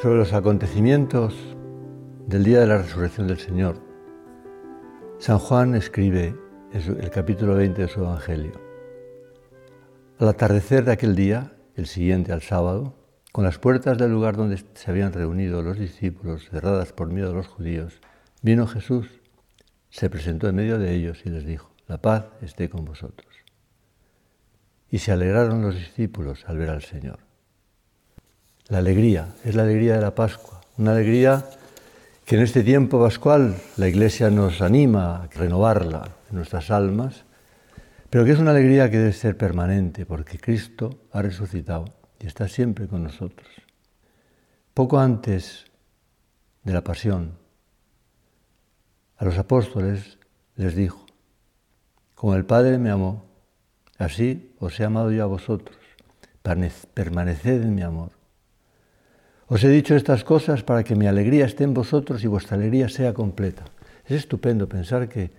sobre los acontecimientos del día de la resurrección del Señor, San Juan escribe el capítulo 20 de su Evangelio. Al atardecer de aquel día, el siguiente al sábado, con las puertas del lugar donde se habían reunido los discípulos cerradas por miedo a los judíos, vino Jesús, se presentó en medio de ellos y les dijo, la paz esté con vosotros. Y se alegraron los discípulos al ver al Señor. La alegría es la alegría de la Pascua, una alegría que en este tiempo pascual la Iglesia nos anima a renovarla en nuestras almas, pero que es una alegría que debe ser permanente porque Cristo ha resucitado y está siempre con nosotros. Poco antes de la pasión, a los apóstoles les dijo, como el Padre me amó, así os he amado yo a vosotros, permaneced en mi amor. Os he dicho estas cosas para que mi alegría esté en vosotros y vuestra alegría sea completa. Es estupendo pensar que,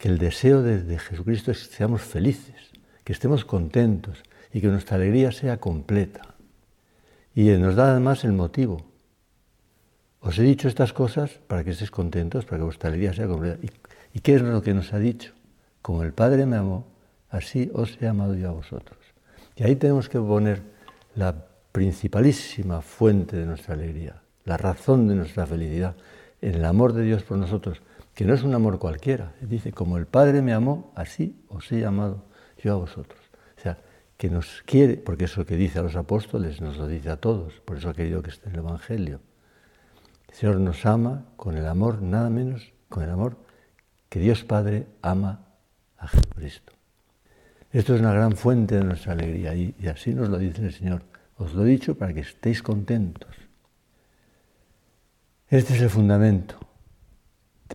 el deseo de, de, Jesucristo es que seamos felices, que estemos contentos y que nuestra alegría sea completa. Y nos da además el motivo. Os he dicho estas cosas para que estéis contentos, para que vuestra alegría sea completa. ¿Y, y qué es lo que nos ha dicho? Como el Padre me amó, así os he amado yo a vosotros. Y ahí tenemos que poner la principalísima fuente de nuestra alegría, la razón de nuestra felicidad, en el amor de Dios por nosotros, que no es un amor cualquiera. Dice, como el Padre me amó, así os he amado yo a vosotros. O sea, que nos quiere, porque eso que dice a los apóstoles nos lo dice a todos, por eso ha querido que esté en el Evangelio. El Señor nos ama con el amor, nada menos, con el amor que Dios Padre ama a Jesucristo. Esto es una gran fuente de nuestra alegría y así nos lo dice el Señor. Os lo he dicho para que estéis contentos. Este es el fundamento.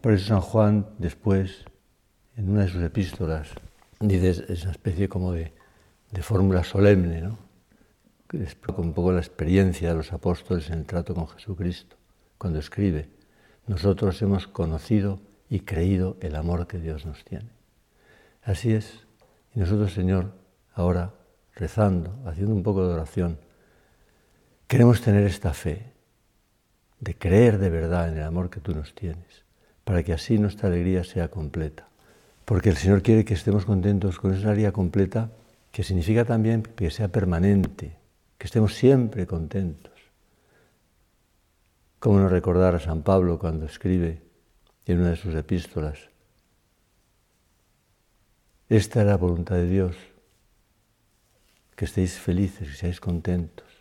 Por eso San Juan después, en una de sus epístolas, dice, es una especie como de, fórmula solemne, ¿no? que es un poco la experiencia de los apóstoles en el trato con Jesucristo, cuando escribe, nosotros hemos conocido y creído el amor que Dios nos tiene. Así es. Y nosotros, Señor, ahora rezando, haciendo un poco de oración, Queremos tener esta fe de creer de verdad en el amor que tú nos tienes, para que así nuestra alegría sea completa. Porque el Señor quiere que estemos contentos con esa alegría completa, que significa también que sea permanente, que estemos siempre contentos. ¿Cómo no recordar a San Pablo cuando escribe en una de sus epístolas? Esta es la voluntad de Dios, que estéis felices, que seáis contentos.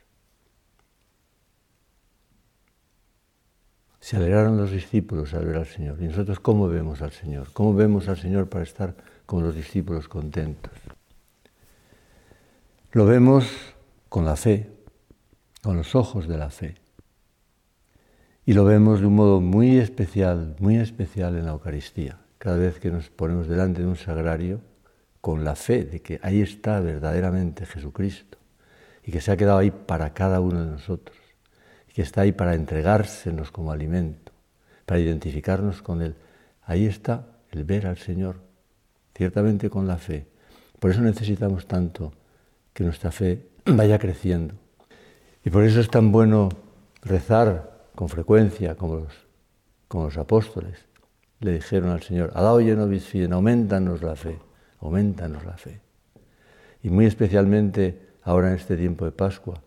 Se alegraron los discípulos al ver al Señor. ¿Y nosotros cómo vemos al Señor? ¿Cómo vemos al Señor para estar como los discípulos contentos? Lo vemos con la fe, con los ojos de la fe. Y lo vemos de un modo muy especial, muy especial en la Eucaristía. Cada vez que nos ponemos delante de un sagrario, con la fe de que ahí está verdaderamente Jesucristo y que se ha quedado ahí para cada uno de nosotros que está ahí para entregársenos como alimento, para identificarnos con Él. Ahí está el ver al Señor, ciertamente con la fe. Por eso necesitamos tanto que nuestra fe vaya creciendo. Y por eso es tan bueno rezar con frecuencia como los, como los apóstoles. Le dijeron al Señor, dado lleno fiden, aumentanos la fe, aumentanos la fe. Y muy especialmente ahora en este tiempo de Pascua,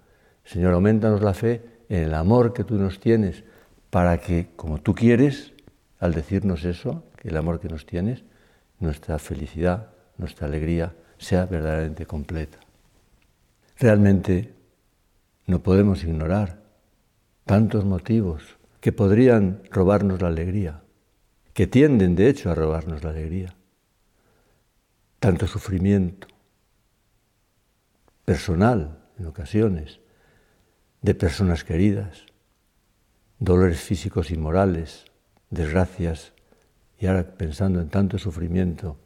Señor, aumentanos la fe el amor que tú nos tienes, para que, como tú quieres, al decirnos eso, que el amor que nos tienes, nuestra felicidad, nuestra alegría sea verdaderamente completa. Realmente no podemos ignorar tantos motivos que podrían robarnos la alegría, que tienden de hecho a robarnos la alegría. Tanto sufrimiento personal en ocasiones, de personas queridas, dolores físicos y morales, desgracias, y ahora pensando en tanto sufrimiento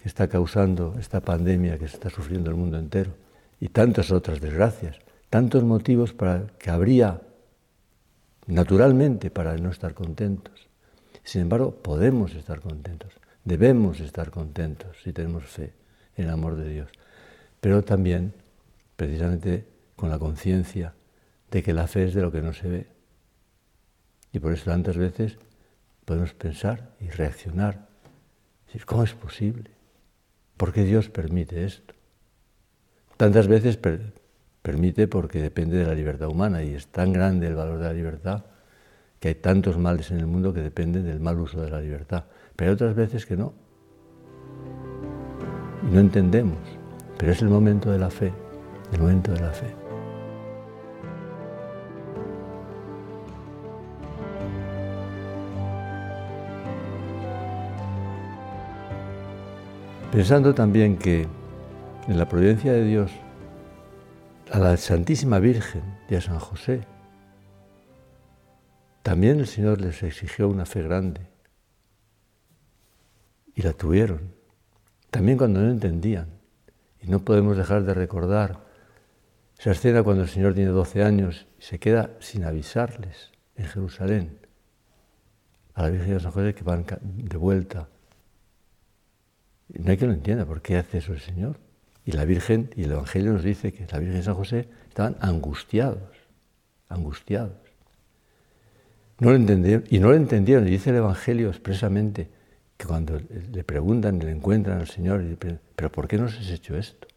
que está causando esta pandemia que se está sufriendo el mundo entero, y tantas otras desgracias, tantos motivos para que habría naturalmente para no estar contentos. Sin embargo, podemos estar contentos, debemos estar contentos si tenemos fe en el amor de Dios, pero también precisamente con la conciencia de que la fe es de lo que no se ve. Y por eso tantas veces podemos pensar y reaccionar. Decir, ¿cómo es posible? ¿Por qué Dios permite esto? Tantas veces permite porque depende de la libertad humana y es tan grande el valor de la libertad que hay tantos males en el mundo que dependen del mal uso de la libertad. Pero hay otras veces que no. Y no entendemos. Pero es el momento de la fe, el momento de la fe. Pensando también que en la providencia de Dios, a la Santísima Virgen y a San José, también el Señor les exigió una fe grande. Y la tuvieron. También cuando no entendían. Y no podemos dejar de recordar esa escena cuando el Señor tiene 12 años y se queda sin avisarles en Jerusalén a la Virgen de San José que van de vuelta. Y no hay que lo entienda por qué hace eso el Señor. Y la Virgen, y el Evangelio nos dice que la Virgen de San José estaban angustiados, angustiados. No lo entendieron, y no lo entendieron. Y dice el Evangelio expresamente que cuando le preguntan y le encuentran al Señor, y pero ¿por qué nos has hecho esto?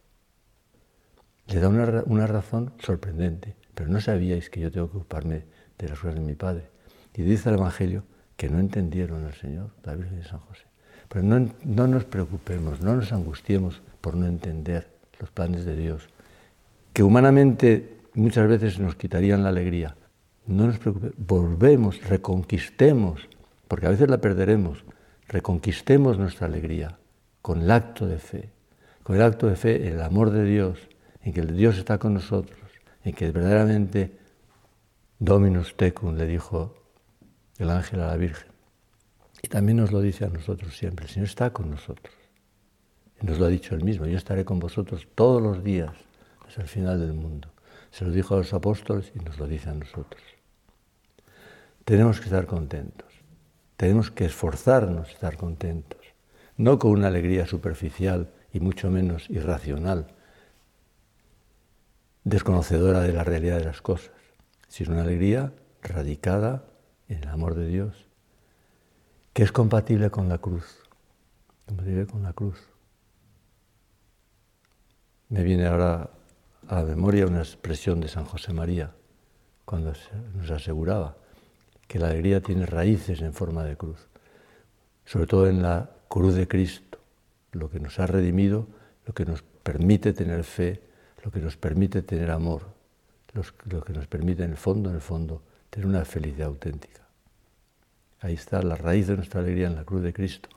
Le da una, una, razón sorprendente, pero no sabíais que yo tengo que ocuparme de las cosas de mi Padre. Y dice el Evangelio que no entendieron al Señor, la Virgen de San José. Pero no, no nos preocupemos, no nos angustiemos por no entender los planes de Dios, que humanamente muchas veces nos quitarían la alegría, no nos preocupemos, volvemos, reconquistemos, porque a veces la perderemos, reconquistemos nuestra alegría con el acto de fe, con el acto de fe en el amor de Dios, en que Dios está con nosotros, en que verdaderamente Dominus tecum le dijo el ángel a la Virgen. Y también nos lo dice a nosotros siempre, el Señor está con nosotros. Y nos lo ha dicho él mismo, yo estaré con vosotros todos los días hasta el final del mundo. Se lo dijo a los apóstoles y nos lo dice a nosotros. Tenemos que estar contentos, tenemos que esforzarnos a estar contentos, no con una alegría superficial y mucho menos irracional, desconocedora de la realidad de las cosas, sino una alegría radicada en el amor de Dios, que es compatible con la cruz, compatible con la cruz. Me viene ahora a la memoria una expresión de San José María, cuando nos aseguraba que la alegría tiene raíces en forma de cruz, sobre todo en la cruz de Cristo, lo que nos ha redimido, lo que nos permite tener fe, lo que nos permite tener amor, lo que nos permite en el fondo, en el fondo, tener una felicidad auténtica. Ahí está la raíz de nuestra alegría en la cruz de Cristo.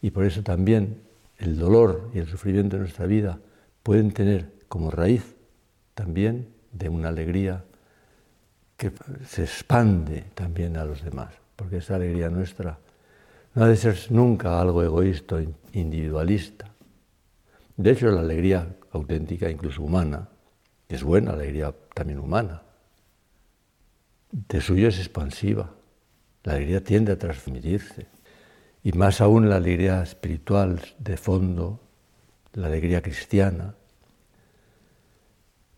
Y por eso también el dolor y el sufrimiento de nuestra vida pueden tener como raíz también de una alegría que se expande también a los demás, porque esa alegría nuestra no ha de ser nunca algo egoísta, individualista. De hecho, la alegría auténtica, incluso humana, es buena, alegría también humana. De suyo es expansiva. La alegría tiende a transmitirse. Y más aún la alegría espiritual de fondo, la alegría cristiana,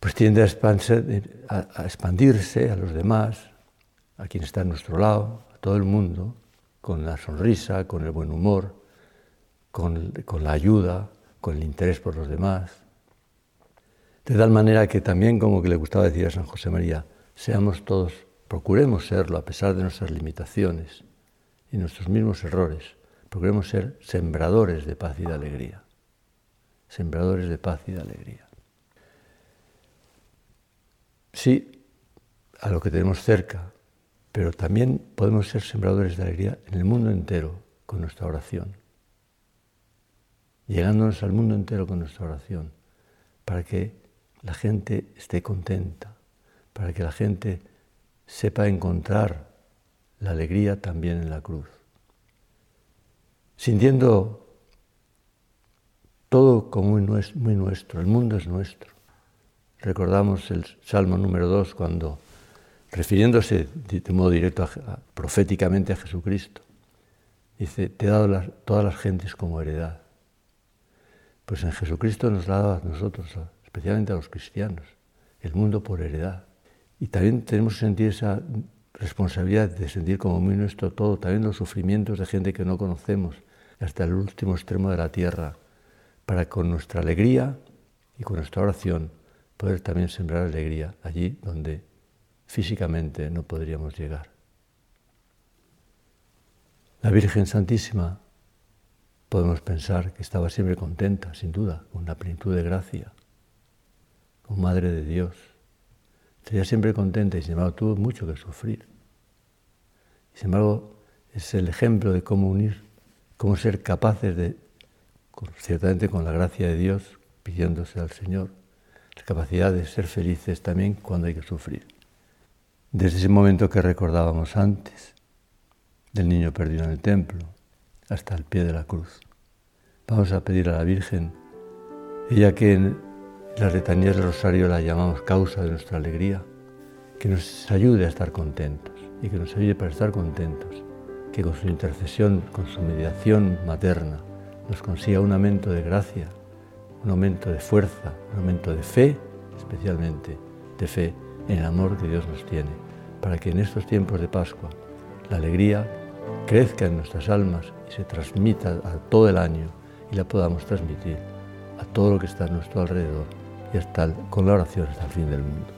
pues tiende a, expandirse a los demás, a quien está a nuestro lado, a todo el mundo, con la sonrisa, con el buen humor, con, con la ayuda, con el interés por los demás. De tal manera que también, como que le gustaba decir a San José María, seamos todos, procuremos serlo a pesar de nuestras limitaciones y nuestros mismos errores, procuremos ser sembradores de paz y de alegría. Sembradores de paz y de alegría. Sí, a lo que tenemos cerca, pero también podemos ser sembradores de alegría en el mundo entero con nuestra oración, llegándonos al mundo entero con nuestra oración, para que la gente esté contenta, para que la gente sepa encontrar la alegría también en la cruz, sintiendo todo como muy nuestro, el mundo es nuestro Recordamos el Salmo número 2 cuando, refiriéndose de modo directo proféticamente a Jesucristo, dice, te he dado todas las gentes como heredad. Pues en Jesucristo nos la ha dado a nosotros, especialmente a los cristianos, el mundo por heredad. Y también tenemos que sentir esa responsabilidad de sentir como muy nuestro todo, también los sufrimientos de gente que no conocemos, hasta el último extremo de la tierra, para con nuestra alegría y con nuestra oración poder también sembrar alegría allí donde físicamente no podríamos llegar. La Virgen Santísima podemos pensar que estaba siempre contenta, sin duda, con la plenitud de gracia, como Madre de Dios. Estaría siempre contenta y sin embargo tuvo mucho que sufrir. Y sin embargo es el ejemplo de cómo unir, cómo ser capaces de, ciertamente con la gracia de Dios, pidiéndose al Señor, la capacidad de ser felices también cuando hay que sufrir. Desde ese momento que recordábamos antes, del niño perdido en el templo, hasta el pie de la cruz. Vamos a pedir a la Virgen, ella que las letanías del rosario la llamamos causa de nuestra alegría, que nos ayude a estar contentos y que nos ayude para estar contentos, que con su intercesión, con su mediación materna, nos consiga un aumento de gracia, un aumento de fuerza, un aumento de fe, especialmente de fe en el amor que Dios nos tiene, para que en estos tiempos de Pascua la alegría crezca en nuestras almas y se transmita a todo el año y la podamos transmitir a todo lo que está a nuestro alrededor con la oración hasta el fin del mundo.